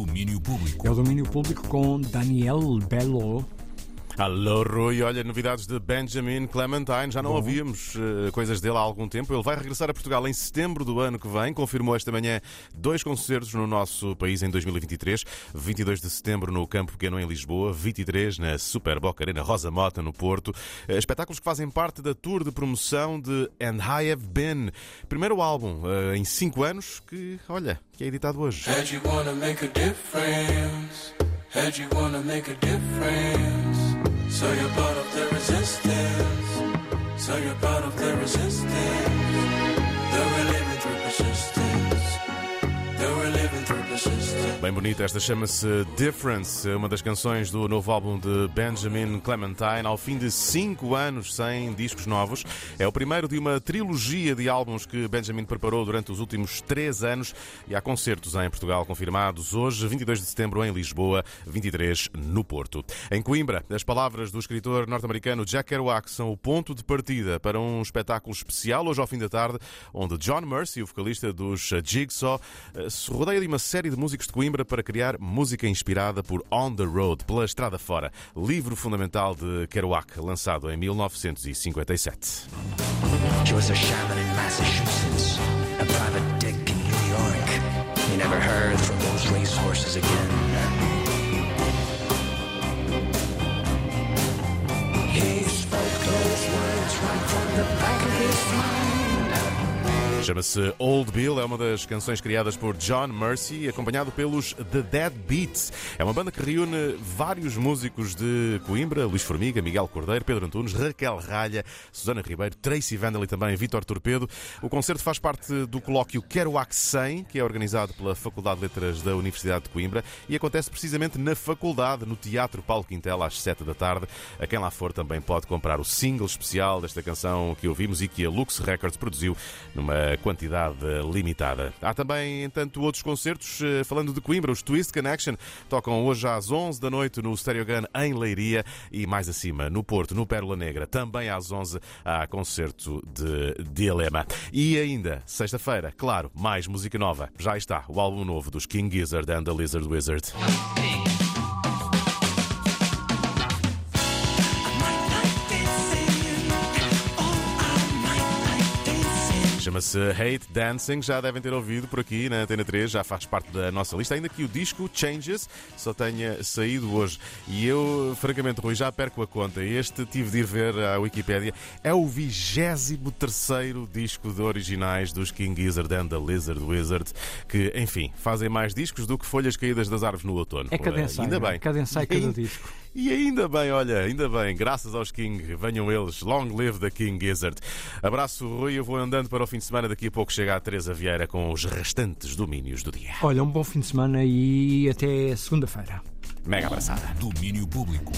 Domínio Público. É o domínio público com Daniel Belo. Alô, Rui. Olha, novidades de Benjamin Clementine. Já não Bom. ouvíamos eh, coisas dele há algum tempo. Ele vai regressar a Portugal em setembro do ano que vem. Confirmou esta manhã dois concertos no nosso país em 2023. 22 de setembro no Campo Pequeno em Lisboa. 23 na Super Boca Arena Rosa Mota no Porto. Eh, Espetáculos que fazem parte da tour de promoção de And I Have Been. Primeiro álbum eh, em cinco anos que, olha, que é editado hoje. Heard you wanna make a difference. Heard you wanna make a difference. So you're part of the resistance. So you're part of the resistance. Bem bonita, esta chama-se Difference, uma das canções do novo álbum de Benjamin Clementine, ao fim de cinco anos sem discos novos. É o primeiro de uma trilogia de álbuns que Benjamin preparou durante os últimos três anos e há concertos em Portugal confirmados hoje, 22 de setembro em Lisboa, 23 no Porto. Em Coimbra, as palavras do escritor norte-americano Jack Kerouac são o ponto de partida para um espetáculo especial hoje ao fim da tarde, onde John Mercy, o vocalista dos Jigsaw, eh, se rodeia de uma série de músicos de Coimbra para criar música inspirada por On the Road, pela Estrada Fora, livro fundamental de Kerouac, lançado em 1957. He was a shaman in Massachusetts, a private dick in New York. He never heard from those racehorses again. Chama-se Old Bill, é uma das canções criadas por John Mercy, acompanhado pelos The Dead Beats. É uma banda que reúne vários músicos de Coimbra, Luís Formiga, Miguel Cordeiro, Pedro Antunes, Raquel Ralha, Susana Ribeiro, Tracy Vandal e também Vítor Torpedo. O concerto faz parte do colóquio Kerouac 100, que é organizado pela Faculdade de Letras da Universidade de Coimbra e acontece precisamente na faculdade, no Teatro Paulo Quintela, às 7 da tarde. A quem lá for também pode comprar o single especial desta canção que ouvimos e que a Lux Records produziu numa quantidade limitada. Há também, entanto, outros concertos. eh, Falando de Coimbra, os Twist Connection tocam hoje às 11 da noite no Stereogun em Leiria e mais acima no Porto, no Pérola Negra. Também às 11 há concerto de Dilema. E ainda, sexta-feira, claro, mais música nova. Já está o álbum novo dos King Gizzard and the Lizard Wizard. Chama-se Hate Dancing, já devem ter ouvido por aqui na Antena 3, já faz parte da nossa lista. Ainda que o disco Changes só tenha saído hoje. E eu, francamente, Rui, já perco a conta. Este tive de ir ver à Wikipédia. É o 23 disco de originais dos King Gizzard and the Lizard Wizard, que, enfim, fazem mais discos do que folhas caídas das árvores no outono. É cada ensaio. Ainda é? bem. Cada ensaio, cada disco. E ainda bem, olha, ainda bem, graças aos King, venham eles, long live the King Gizzard. Abraço, Rui, eu vou andando para o fim de semana, daqui a pouco chega a Teresa Vieira com os restantes domínios do dia. Olha, um bom fim de semana e até segunda-feira. Mega abraçada. Domínio Público.